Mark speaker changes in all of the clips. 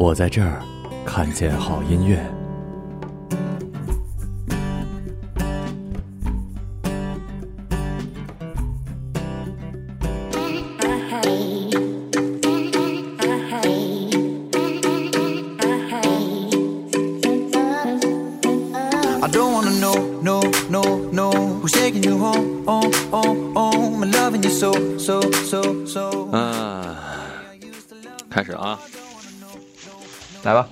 Speaker 1: 我在这儿看见好音乐。
Speaker 2: 来吧，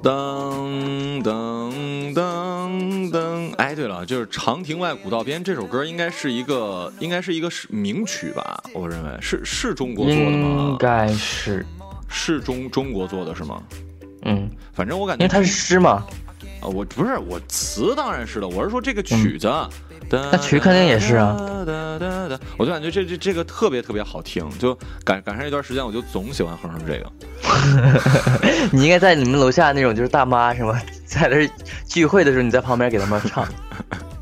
Speaker 3: 噔噔噔噔！哎，对了，就是《长亭外，古道边》这首歌，应该是一个，应该是一个是名曲吧？我认为是是中国做的吗？
Speaker 2: 应该是，
Speaker 3: 是中中国做的是吗？
Speaker 2: 嗯，
Speaker 3: 反正我感觉，
Speaker 2: 因为它是诗嘛。
Speaker 3: 啊，我不是我词当然是的，我是说这个曲子。
Speaker 2: 那曲肯定也是啊，
Speaker 3: 我就感觉这这这个特别特别好听，就赶赶上一段时间，我就总喜欢哼哼这个。
Speaker 2: 你应该在你们楼下那种就是大妈什么，在那聚会的时候，你在旁边给他们唱。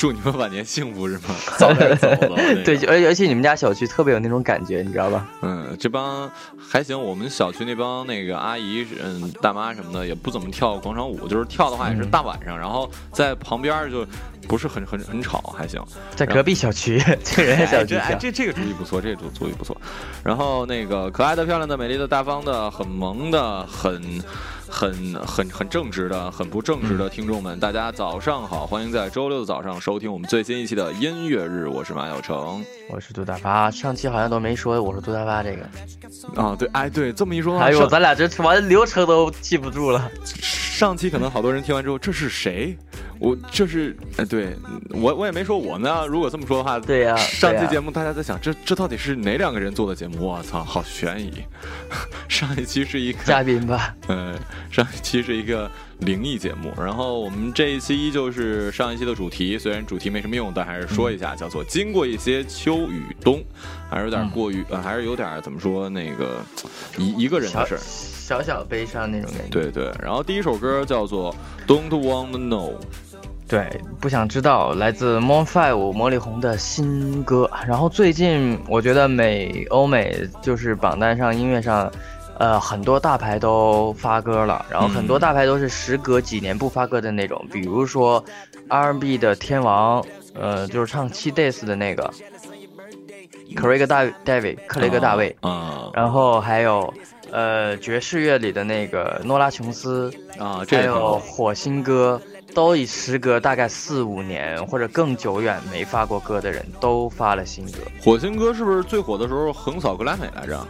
Speaker 3: 祝你们晚年幸福是吗？早点走了。
Speaker 2: 对，而而且你们家小区特别有那种感觉，你知道吧？
Speaker 3: 嗯，这帮还行，我们小区那帮那个阿姨、嗯大妈什么的也不怎么跳广场舞，就是跳的话也是大晚上，然后在旁边就不是很很很吵，还行。
Speaker 2: 在隔壁小区，这人小区。
Speaker 3: 这这这个主意不错，这个主主意不错。然后那个可爱的、漂亮的、美丽的、大方的、很萌的、很。很很很正直的，很不正直的听众们，大家早上好，欢迎在周六的早上收听我们最新一期的音乐日，我是马小成，
Speaker 2: 我是杜大发，上期好像都没说我是杜大发这个，
Speaker 3: 啊对，哎对，这么一说，
Speaker 2: 哎呦，咱俩这完流程都记不住了，
Speaker 3: 上期可能好多人听完之后，这是谁？我就是，哎，对我我也没说我呢。如果这么说的话，
Speaker 2: 对呀，
Speaker 3: 上期节目大家在想，这这到底是哪两个人做的节目？我操，好悬疑！上一期是一个
Speaker 2: 嘉宾吧？
Speaker 3: 嗯，上一期是一个灵异节目。然后我们这一期依旧是上一期的主题，虽然主题没什么用，但还是说一下，叫做经过一些秋与冬，还是有点过于，呃，还是有点怎么说那个一一个人的事儿。
Speaker 2: 小小悲伤那种感觉。
Speaker 3: 对对，然后第一首歌叫做《Don't Want to Know》，
Speaker 2: 对，不想知道，来自 Mon Five 魔力红的新歌。然后最近我觉得美欧美就是榜单上音乐上，呃，很多大牌都发歌了，然后很多大牌都是时隔几年不发歌的那种，比如说 R&B 的天王，呃，就是唱七 Days 的那个，克雷格大 David，克雷格大卫，
Speaker 3: 啊，
Speaker 2: 然后还有。呃，爵士乐里的那个诺拉琼斯
Speaker 3: 啊，
Speaker 2: 还有火星哥，都已时隔大概四五年或者更久远没发过歌的人都发了新歌。
Speaker 3: 火星哥是不是最火的时候横扫格莱美来着？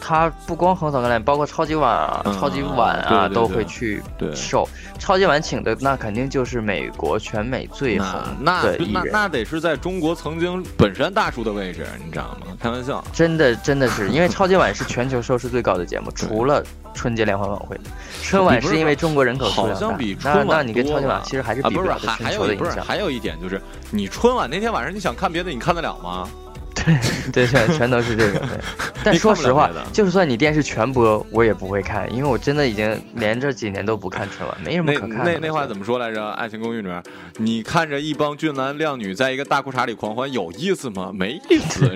Speaker 2: 他不光横扫橄榄，包括超级碗啊、超级碗啊都会去受。超级碗请的那肯定就是美国全美最红的艺
Speaker 3: 人，那那得是在中国曾经本山大叔的位置，你知道吗？开玩笑，
Speaker 2: 真的真的是，因为超级碗是全球收视最高的节目，除了春节联欢晚会。春晚是因为中国人口数量大，那那你跟超级碗其实还是比不了
Speaker 3: 全球的影响。还有一点就是，你春晚那天晚上你想看别的，你看得了吗？
Speaker 2: 对对，全全都是这个。对，但说实话，就算你电视全播，我也不会看，因为我真的已经连着几年都不看春晚，没什么可看的。
Speaker 3: 那那话怎么说来着？《爱情公寓》里面，你看着一帮俊男靓女在一个大裤衩里狂欢，有意思吗？没意思。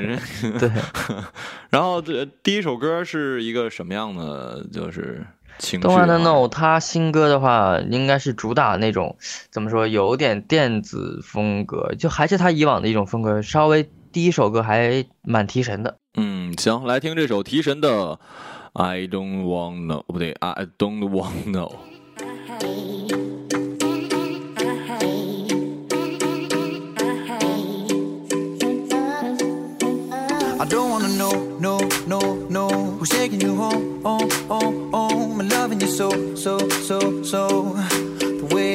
Speaker 2: 对。
Speaker 3: 然后这第一首歌是一个什么样的？就是情绪。
Speaker 2: Don't wanna know，他新歌的话，应该是主打那种怎么说，有点电子风格，就还是他以往的一种风格，稍微。第一首歌还蛮提神的，
Speaker 3: 嗯，行，来听这首提神的《I Don't Want No》，不对，I Don't Want No。I don't wanna know, no, no, no, who's taking you home, home, home, home, and loving you so, so, so, so.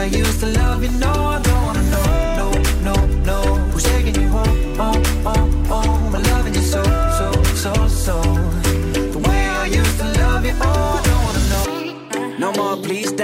Speaker 1: I used to love you, know,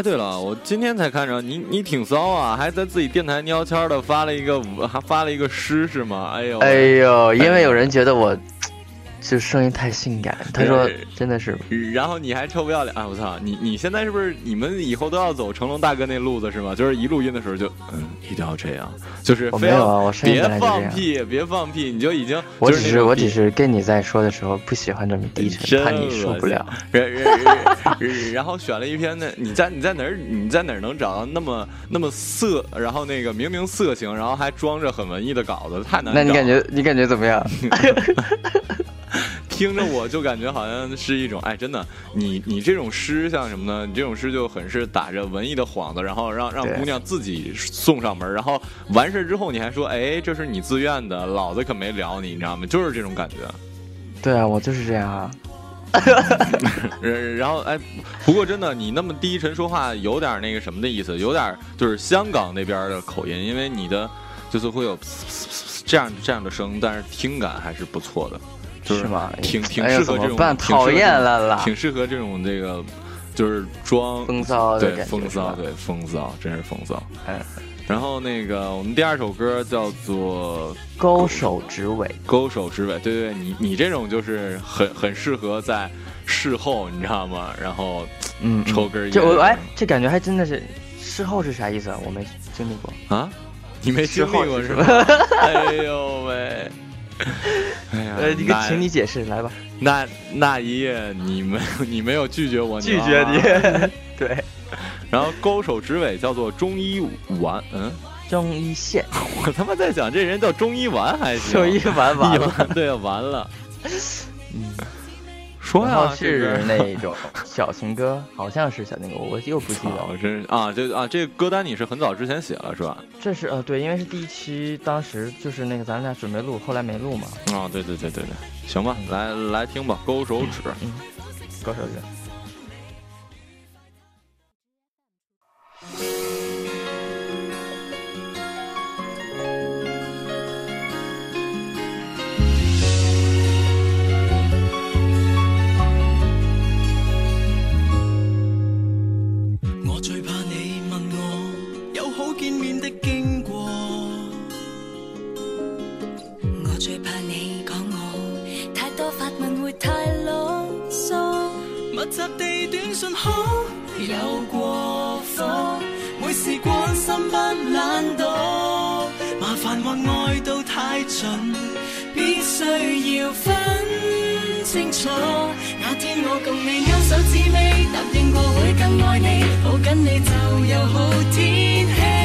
Speaker 3: 哎，对了，我今天才看着你，你挺骚啊，还在自己电台喵悄的发了一个，还发了一个诗是吗？哎呦，
Speaker 2: 哎呦，因为有人觉得我就声音太性感，他说真的是
Speaker 3: 然后你还臭不要脸啊！我操，你你现在是不是你们以后都要走成龙大哥那路子是吗？就是一录音的时候就嗯，一定要这样，就是
Speaker 2: 我没有
Speaker 3: 非要
Speaker 2: 啊我声音
Speaker 3: 别放屁，别放屁，你就已经
Speaker 2: 我只是我只是跟你在说的时候不喜欢这么低沉，
Speaker 3: 真
Speaker 2: 怕你受不了。
Speaker 3: 然然然然后选了一篇呢，你在你在哪儿你在哪儿能找到那么那么色，然后那个明明色情，然后还装着很文艺的稿子，太难。
Speaker 2: 那你感觉你感觉怎么样？
Speaker 3: 听着我就感觉好像是一种，哎，真的，你你这种诗像什么呢？你这种诗就很是打着文艺的幌子，然后让让姑娘自己送上门，然后完事之后你还说，哎，这是你自愿的，老子可没撩你，你知道吗？就是这种感觉。
Speaker 2: 对啊，我就是这样 啊。
Speaker 3: 然然后哎，不过真的，你那么低沉说话有点那个什么的意思，有点就是香港那边的口音，因为你的就是会有这样这样的声，但是听感还是不错的，就是
Speaker 2: 吗
Speaker 3: 挺挺适合这种，
Speaker 2: 讨厌了啦
Speaker 3: 挺适合这种这个就是装
Speaker 2: 风骚的
Speaker 3: 对风骚对风骚，真是风骚。
Speaker 2: 哎，
Speaker 3: 然后那个我们第二首歌叫做
Speaker 2: 勾手指尾，《
Speaker 3: 勾手指尾》，对对，你你这种就是很很适合在事后，你知道吗？然后
Speaker 2: 嗯，
Speaker 3: 抽根烟
Speaker 2: 这我哎，这感觉还真的是事后是啥意思啊？我没经历过。
Speaker 3: 啊，你没经历过是吧？哎呦喂！哎呀，
Speaker 2: 呃，你个请你解释来吧。
Speaker 3: 那那一夜你没你没有拒绝我，
Speaker 2: 拒绝
Speaker 3: 啊
Speaker 2: 你。对，
Speaker 3: 然后勾手指尾叫做中医丸，嗯，
Speaker 2: 中医线，
Speaker 3: 我他妈在想这人叫中医丸还行，
Speaker 2: 中医丸完了。
Speaker 3: 对完了。
Speaker 2: 嗯，
Speaker 3: 说
Speaker 2: 然后
Speaker 3: 呀，这个
Speaker 2: 是 那种小情歌，好像是小情歌，我又不记得
Speaker 3: 我。真是啊，这啊这个歌单你是很早之前写了是吧？
Speaker 2: 这是呃对，因为是第一期，当时就是那个咱俩准备录，后来没录嘛。
Speaker 3: 啊，对对对对对，行吧，来来听吧，勾手指。
Speaker 2: 嗯，勾手人。
Speaker 4: 信好有过火，每事关心不懒惰，麻烦或爱到太尽，必须要分清楚。那天我共你勾手指尾，答应过会更爱你，抱紧你就有好天
Speaker 5: 气。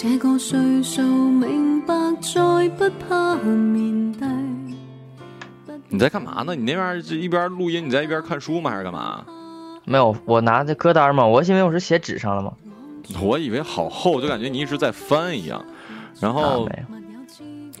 Speaker 6: 這個歲數，明白再不怕面对。
Speaker 3: 你在干嘛呢？你那边是一边录音，你在一边看书吗？还是干嘛？
Speaker 2: 没有，我拿着歌单嘛，我因为我是写纸上了嘛。
Speaker 3: 我以为好厚，就感觉你一直在翻一样。然
Speaker 2: 啊
Speaker 3: 后。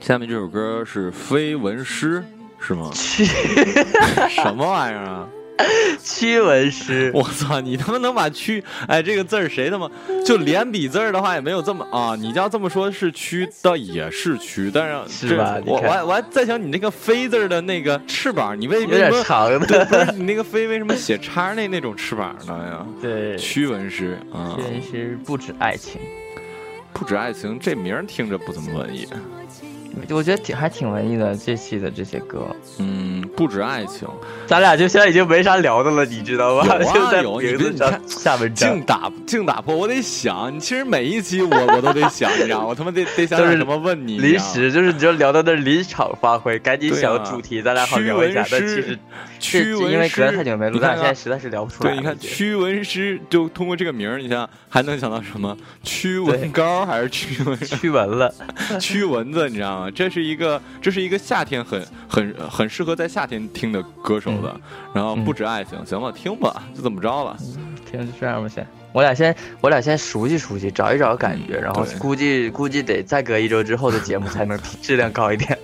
Speaker 3: 下面这首歌是《非文诗》，是吗？什么玩意儿啊？
Speaker 2: 驱蚊师，
Speaker 3: 我操！你他妈能把“驱”哎这个字儿谁他妈就连笔字儿的话也没有这么啊？你要这么说是“驱”，倒也是“驱”，但是
Speaker 2: 是吧
Speaker 3: 我我还我还在想你那个“飞”字儿的那个翅膀，你为什么
Speaker 2: 长
Speaker 3: 对，不
Speaker 2: 的。
Speaker 3: 是你那个“飞”为什么写叉那那种翅膀呢呀？
Speaker 2: 对，
Speaker 3: 驱蚊师啊，
Speaker 2: 驱蚊师不止爱情，
Speaker 3: 不止爱情，这名儿听着不怎么文艺。
Speaker 2: 我觉得挺还挺文艺的。这期的这些歌，
Speaker 3: 嗯，不止爱情，
Speaker 2: 咱俩就现在已经没啥聊的了，你知道吧？
Speaker 3: 有啊
Speaker 2: 就在
Speaker 3: 有
Speaker 2: 名字上
Speaker 3: 你看
Speaker 2: 下文章
Speaker 3: 净。打净打破，我得想。你其实每一期我我都得想，你知道吗？我他妈得得想点什么问你。
Speaker 2: 临时就是你就聊到那临场发挥，赶紧想主题，咱俩好聊一下。但其实
Speaker 3: 驱蚊
Speaker 2: 是因为隔
Speaker 3: 师
Speaker 2: 太久没录，咱俩现在实在是聊不出来
Speaker 3: 对，你看驱蚊师，就通过这个名儿，你想想还能想到什么？驱蚊膏还是驱蚊
Speaker 2: 驱蚊了，
Speaker 3: 驱蚊子？你知道吗？这是一个这是一个夏天很很很适合在夏天听的歌手的。然后不止爱情，行吧，听吧，就这么着了。
Speaker 2: 听就这样吧，先。我俩先，我俩先熟悉熟悉，找一找感觉，然后估计估计得再隔一周之后的节目才能 质量高一点。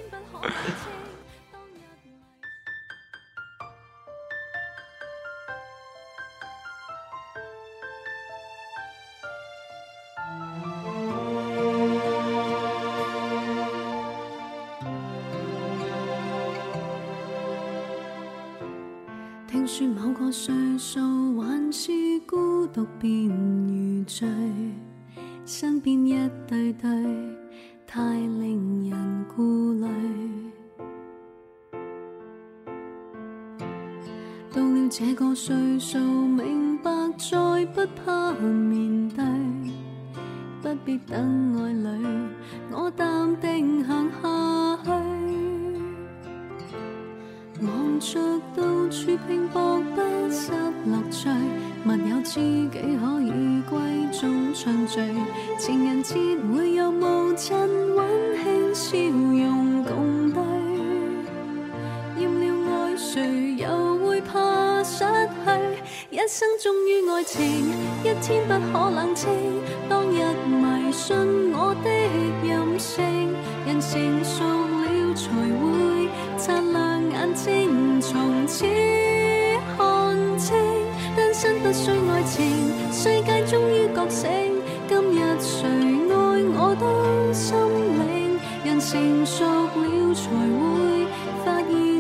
Speaker 6: 我岁数还住孤独便如醉，身边一对对太令人顾虑。到了这个岁数，明白再不怕面对，不必等。成熟了才会发现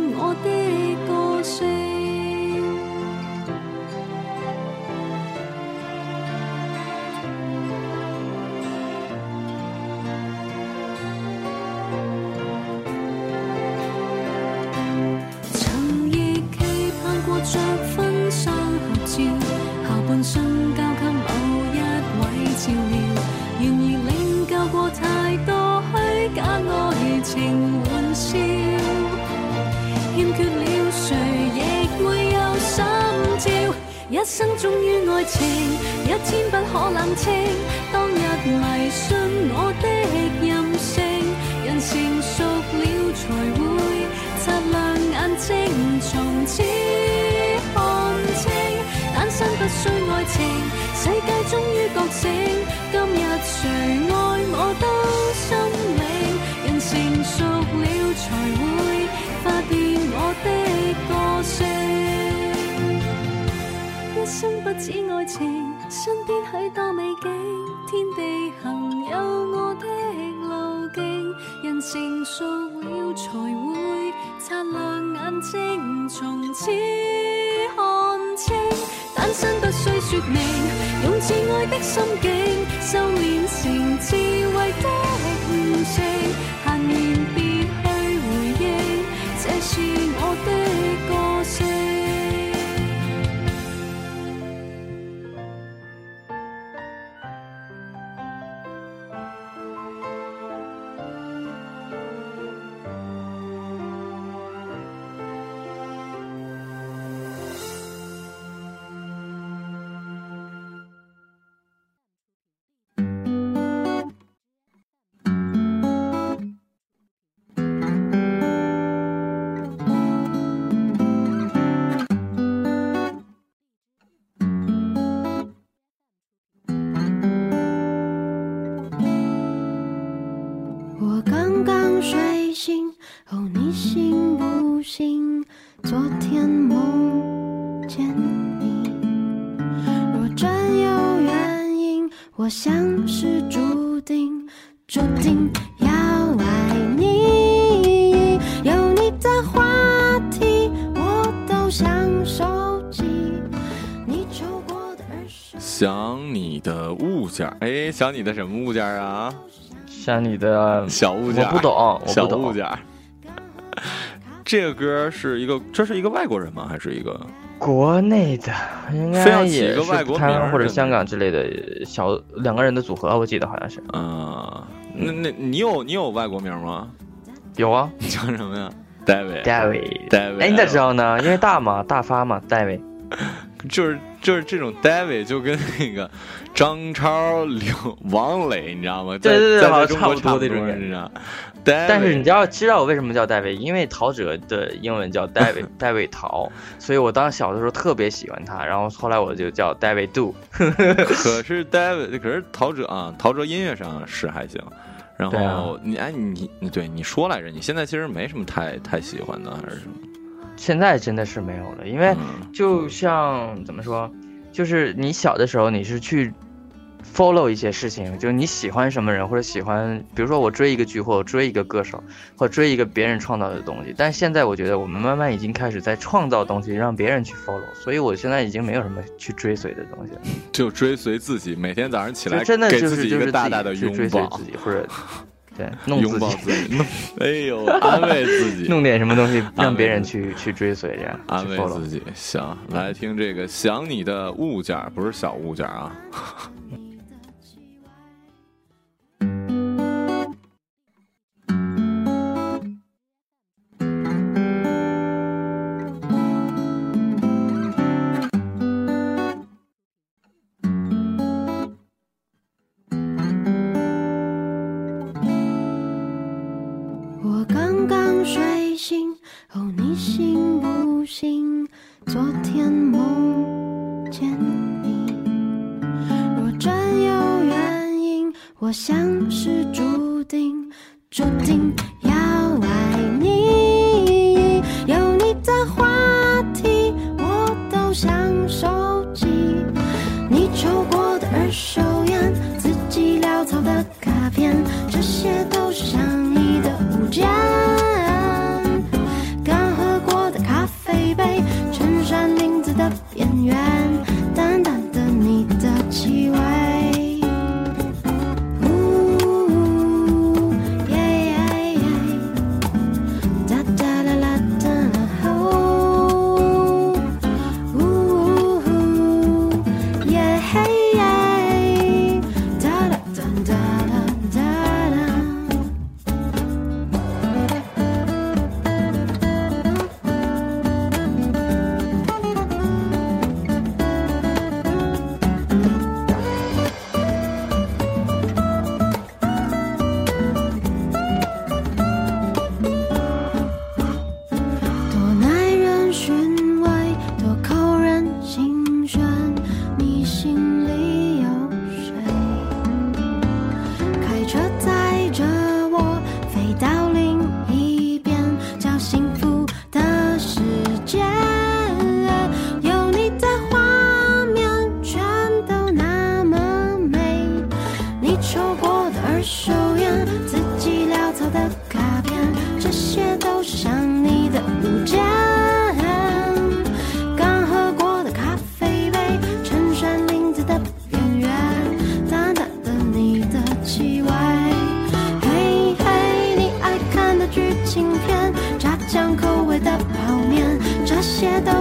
Speaker 6: 成熟了才会擦亮眼睛，从此看清。单身不需说明，用挚爱的心境，修炼成智慧的
Speaker 7: 注定要爱你。有你的话题，我都想收集。你抽过的二手
Speaker 3: 想你的物件儿，哎，想你的什么物件儿啊？
Speaker 2: 像你的
Speaker 3: 小物件儿，
Speaker 2: 我不懂我不
Speaker 3: 小物件儿。这个歌是一个，这是一个外国人吗？还是一个？
Speaker 2: 国内的，应
Speaker 3: 非要
Speaker 2: 该也
Speaker 3: 起一个外
Speaker 2: 是
Speaker 3: 国名儿
Speaker 2: 台湾或者香港之类的小两个人的组合，我记得好像是
Speaker 3: 嗯，那那你有你有外国名吗？
Speaker 2: 有啊
Speaker 3: 你叫什么呀？David。
Speaker 2: ，David。
Speaker 3: David。
Speaker 2: 哎，你咋知？道呢？因为大嘛，大发嘛，David。
Speaker 3: 就是就是这种 David 就跟那个张超、刘王磊，你知道吗？在
Speaker 2: 对对对
Speaker 3: 差不
Speaker 2: 多那种人
Speaker 3: 你知道。David，
Speaker 2: 但是你知道知道我为什么叫戴维？因为陶喆的英文叫戴维，戴维陶，所以我当小的时候特别喜欢他，然后后来我就叫戴维杜。
Speaker 3: 可是 David，可是陶喆啊，陶喆音乐上是还行。然后你哎你你对你说来着，你现在其实没什么太太喜欢的，还是什么？
Speaker 2: 现在真的是没有了，因为
Speaker 3: 嗯
Speaker 2: 就像怎么说，就是你小的时候你是去 follow 一些事情，就是你喜欢什么人或者喜欢，比如说我追一个剧或者追一个歌手，或者追一个别人创造的东西。但现在我觉得我们慢慢已经开始在创造东西，让别人去 follow，所以我现在已经没有什么去追随的东西了。
Speaker 3: 就追随自己，每天早上起来
Speaker 2: 就真的就是就是
Speaker 3: 大大的拥
Speaker 2: 去追随
Speaker 3: 抱
Speaker 2: 自，己，或者 对弄
Speaker 3: 拥
Speaker 2: 自己，
Speaker 3: 抱自己，弄 哎呦，安慰自己，
Speaker 2: 弄点什么东西让别人去去追随，这样
Speaker 3: 安慰自。己。行，来听这个想你的物件，不是小物件啊。
Speaker 7: 这些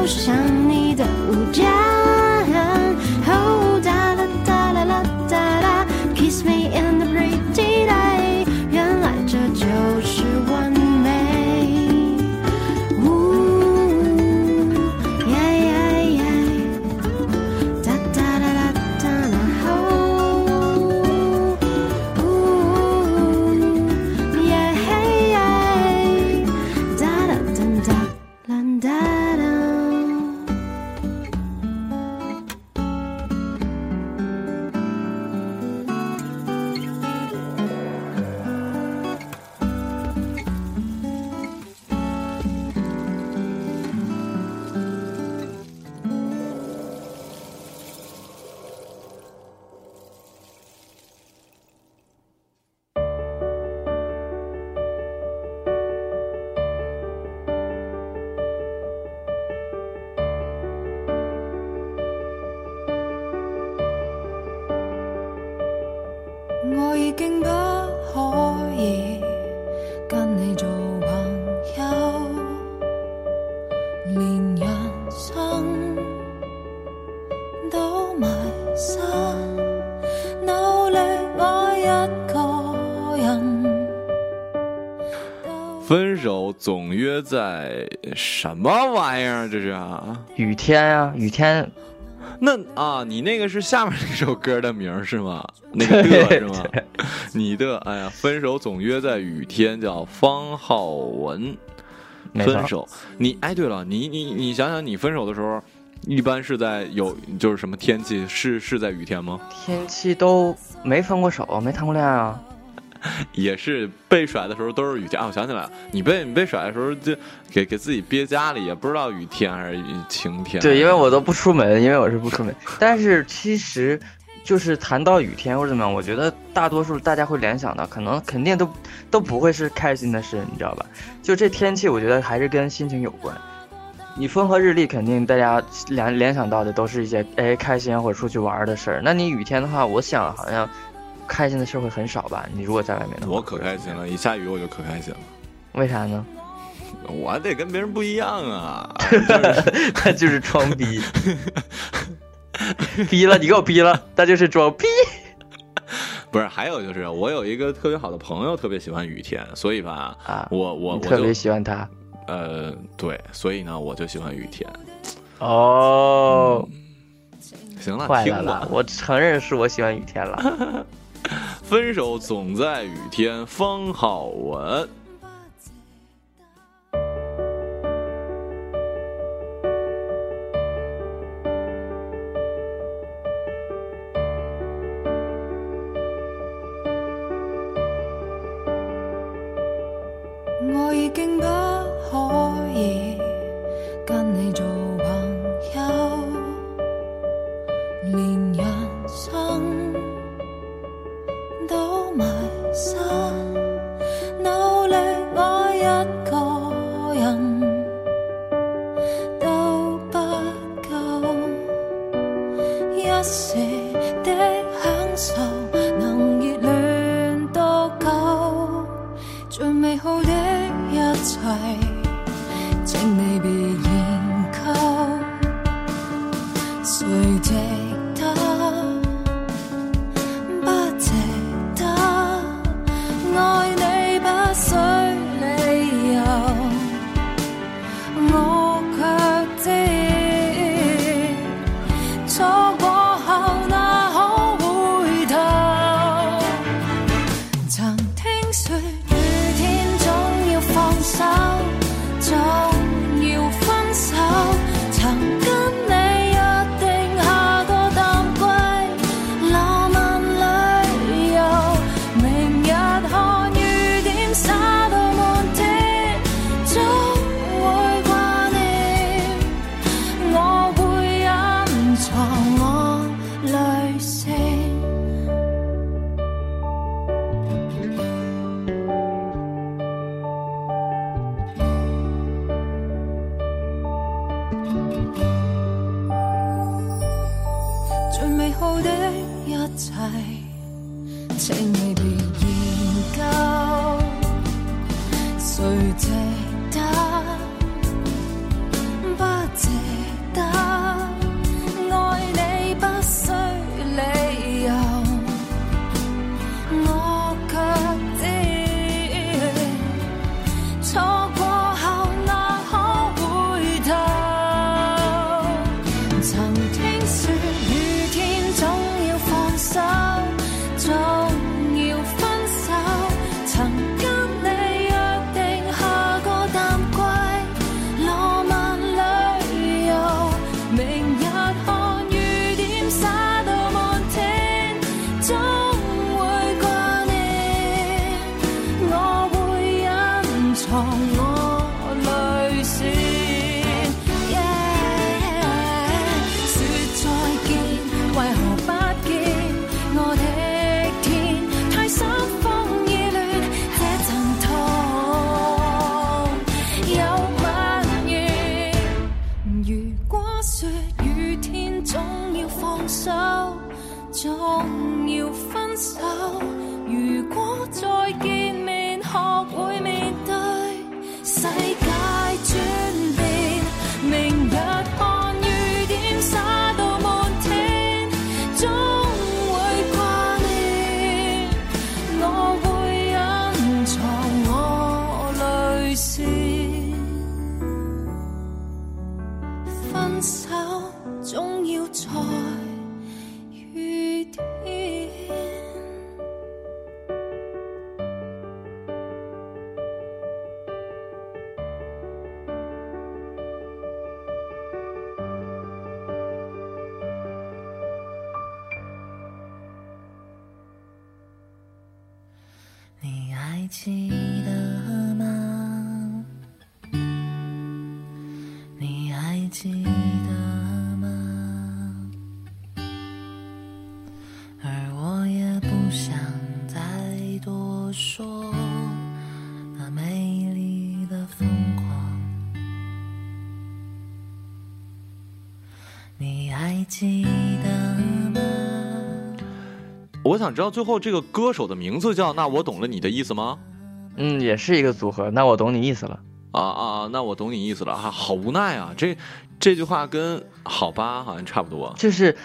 Speaker 7: 想
Speaker 4: 經不可以跟你做朋友，連人生都迷失，努力愛一個人。
Speaker 3: 分手总约在什么玩意儿？这是啊？
Speaker 2: 雨天啊，雨天，
Speaker 3: 那啊，你那个是下面那首歌的名是吗？那个的是吗？你的，哎呀，分手总约在雨天，叫方浩文。
Speaker 2: 没
Speaker 3: 分手，你哎，对了，你你你想想，你分手的时候，一般是在有就是什么天气？是是在雨天吗？
Speaker 2: 天气都没分过手，没谈过恋爱啊。
Speaker 3: 也是被甩的时候都是雨天啊！我想起来了，你被你被甩的时候就给给自己憋家里，也不知道雨天还是雨晴天。
Speaker 2: 对，因为我都不出门，因为我是不出门。但是其实，就是谈到雨天或者怎么样，我觉得大多数大家会联想到，可能肯定都都不会是开心的事，你知道吧？就这天气，我觉得还是跟心情有关。你风和日丽，肯定大家联联想到的都是一些哎开心或者出去玩的事儿。那你雨天的话，我想好像开心的事儿会很少吧？你如果在外面的话，
Speaker 3: 我可开心了，一下雨我就可开心了。
Speaker 2: 为啥呢？
Speaker 3: 我得跟别人不一样啊！
Speaker 2: 他就是装逼，逼了你给我逼了，那就是装逼。
Speaker 3: 不是，还有就是我有一个特别好的朋友，特别喜欢雨天，所以吧，
Speaker 2: 啊
Speaker 3: 我我
Speaker 2: 特别喜欢他
Speaker 3: 呃对，所以呢，我就喜欢雨天。
Speaker 2: 哦，
Speaker 3: 行了，听
Speaker 2: 坏了。我承认是我喜欢雨天了。
Speaker 3: 分手总在雨天，方
Speaker 4: 好文。切，请你别研究，谁值
Speaker 5: 记得吗？我想
Speaker 3: 知道最后这个歌手的名字叫“那我懂了你的意思吗
Speaker 2: 嗯，也是一个组合。那我懂你意思了。”？
Speaker 3: 啊啊，那我懂你意思了啊，好无奈啊！这这句话跟“好吧”好像差不多。
Speaker 2: 就是，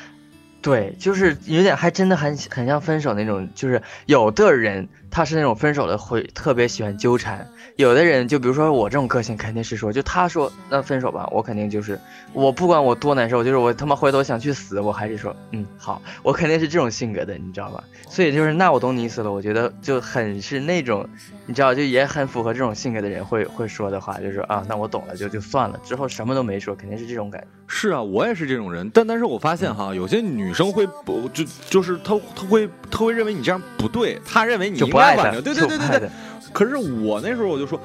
Speaker 2: 对，就是有点还真的很很像分手那种，就是有的人他是那种分手了会特别喜欢纠缠，有的人就比如说我这种个性肯定是说，就他说那分手吧，我肯定就是我不管我多难受，就是我他妈回头想去死，我还是说嗯好，我肯定是这种性格的，你知道吧？所以就是那我懂你意思了，我觉得就很是那种，你知道就也很符合这种性格的人会会说的话，就是啊那我懂了就就算了，之后什么都没说，肯定是这种感觉。
Speaker 3: 是啊，我也是这种人，但但是我发现哈，有些女生会不就就是她她会她会认为你这样不对，她认为你应该挽留，对对对对对。可是我那时候我就说，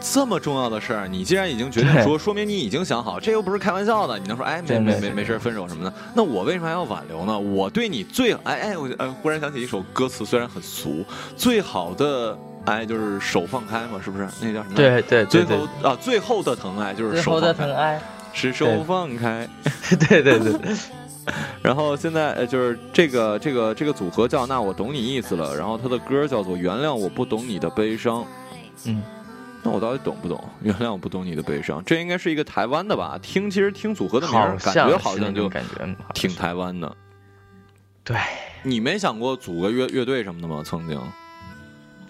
Speaker 3: 这么重要的事儿，你既然已经决定说，说明你已经想好，这又不是开玩笑的。你能说哎没
Speaker 2: 对对对
Speaker 3: 没没没事儿分手什么的？那我为什么还要挽留呢？我对你最哎哎我呃忽然想起一首歌词，虽然很俗，最好的哎就是手放开嘛，是不是？那叫什么？
Speaker 2: 对对
Speaker 3: 最
Speaker 2: 对最
Speaker 3: 后啊最后的疼爱就是手
Speaker 2: 的
Speaker 3: 放开，
Speaker 2: 疼爱，
Speaker 3: 是手放开。
Speaker 2: 对对对对。
Speaker 3: 然后现在呃，就是这个这个这个组合叫“那我懂你意思了”，然后他的歌叫做“原谅我不懂你的悲伤”。
Speaker 2: 嗯，
Speaker 3: 那我到底懂不懂？原谅我不懂你的悲伤，这应该是一个台湾的吧？听其实听组合的名儿，感觉好像就
Speaker 2: 感觉，
Speaker 3: 挺台湾的。
Speaker 2: 对。
Speaker 3: 你没想过组个乐乐队什么的吗？曾经？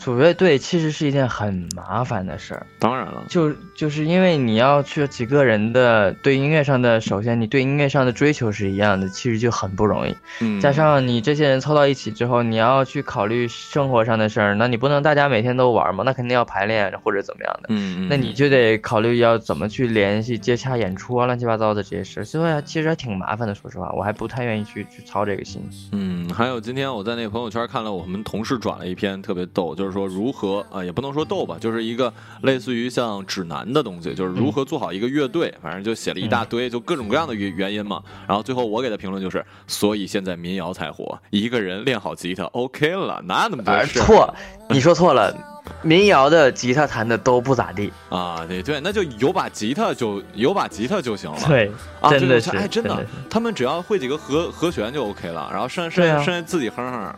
Speaker 2: 组乐队其实是一件很麻烦的事儿，
Speaker 3: 当然了，
Speaker 2: 就就是因为你要去几个人的对音乐上的，首先你对音乐上的追求是一样的，其实就很不容易。
Speaker 3: 嗯，
Speaker 2: 加上你这些人凑到一起之后，你要去考虑生活上的事儿，那你不能大家每天都玩嘛，那肯定要排练或者怎么样的。
Speaker 3: 嗯嗯，
Speaker 2: 那你就得考虑要怎么去联系、接洽演出啊，乱七八糟的这些事，所以其实还挺麻烦的。说实话，我还不太愿意去去操这个心。
Speaker 3: 嗯，还有今天我在那个朋友圈看了我们同事转了一篇特别逗，就是说如何啊、也不能说逗吧，就是一个类似于像指南的东西，就是如何做好一个乐队，反正就写了一大堆，就各种各样的原原因嘛。然后最后我给的评论就是，所以现在民谣才火，一个人练好吉他 OK 了，哪有那么多
Speaker 2: 而
Speaker 3: 事
Speaker 2: 错，你说错了，民谣的吉他弹的都不咋地。
Speaker 3: 啊？对对，那就有把吉他就有把吉他就行了。
Speaker 2: 对，
Speaker 3: 啊，
Speaker 2: 真的是，
Speaker 3: 哎，真的
Speaker 2: 的。，
Speaker 3: 他们只要会几个和和弦就 OK 了，然后剩剩剩下自己哼哼。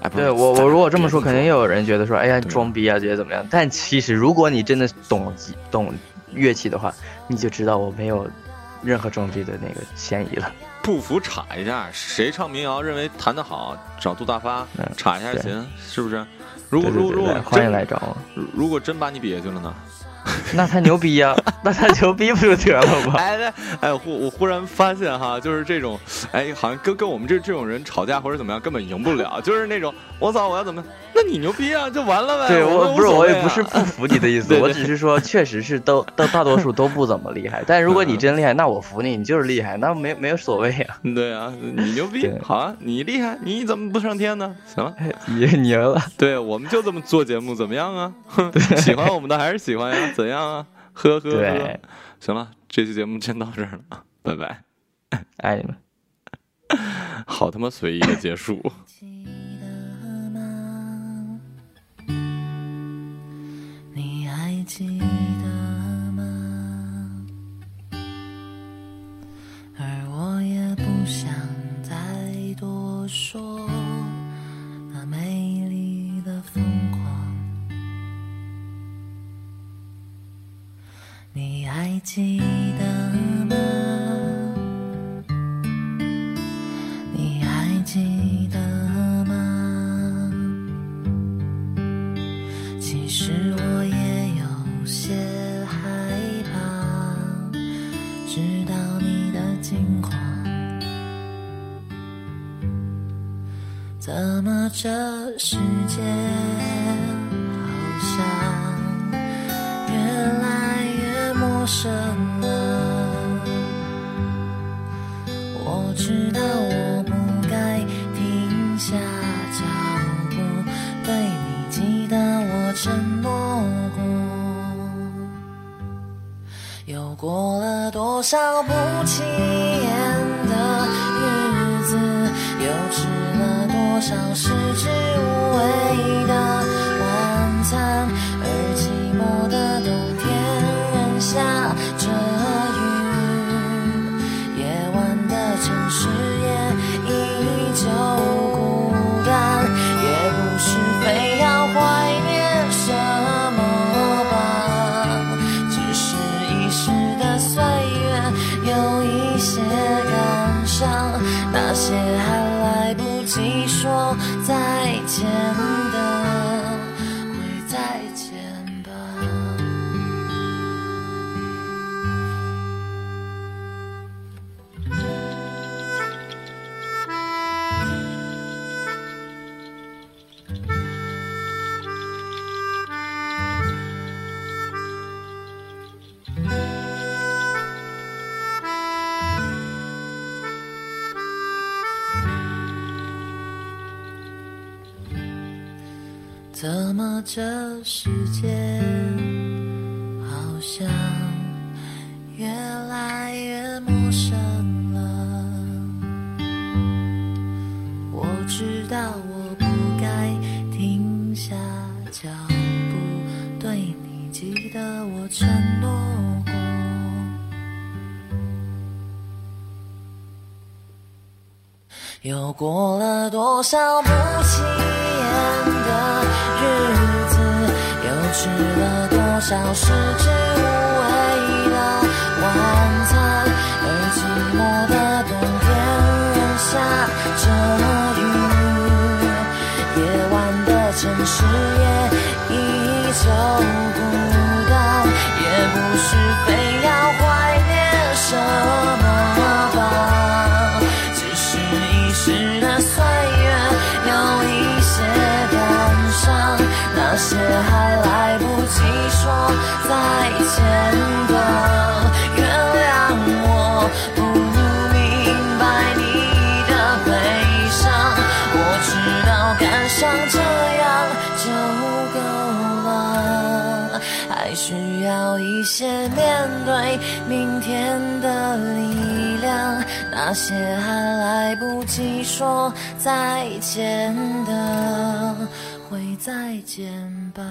Speaker 3: 哎，
Speaker 2: 对我，我如果这么说，肯定
Speaker 3: 有。
Speaker 2: 又有人觉得说，哎呀，装逼啊，觉得怎么样？但其实，如果你真的懂懂乐器的话，你就知道我没有任何装逼的那个嫌疑了。
Speaker 3: 不服查一下，谁唱民谣认为弹得好，找杜大发
Speaker 2: 嗯
Speaker 3: 插一下
Speaker 2: 对
Speaker 3: 琴，是不是？如果如如果
Speaker 2: 欢迎来找我。
Speaker 3: 如果真把你比下去了呢？
Speaker 2: 那他牛逼呀、那他牛逼不就得了吗？
Speaker 3: 哎哎哎，忽我忽然发现哈，就是这种，哎，好像跟跟我们这这种人吵架或者怎么样，根本赢不了。就是那种，我操，我要怎么？那你牛逼啊，就完了呗。
Speaker 2: 对
Speaker 3: 我
Speaker 2: 我不是，我也
Speaker 3: 啊
Speaker 2: 不是不服你的意思，
Speaker 3: 对对
Speaker 2: 我只是说，确实是都都大多数都不怎么厉害。但如果你真厉害，那我服你，你就是厉害，那没没有所谓啊。
Speaker 3: 对啊，你牛逼，好啊，你厉害，你怎么不上天呢？行了，
Speaker 2: 你你赢了，
Speaker 3: 对，我们就这么做节目，怎么样啊？哼，喜欢我们的还是喜欢呀？怎样啊？呵呵呵
Speaker 2: 对。
Speaker 3: 行了，这期节目先到这儿了，拜拜。
Speaker 2: 爱你们。
Speaker 3: 好他妈随意的结束。
Speaker 5: 记得吗？你还记得
Speaker 8: 世界。界好像越来越陌生了？我知道我不该停下脚步，对你记得我承诺过。又过了多少不起吃了多少食之无味的晚餐，而寂寞的冬天仍下着雨，夜晚的城市也依旧孤单，也不是非要怀念什么。要一些面对明天的力量。那些还来不及说再见的，会再见吧。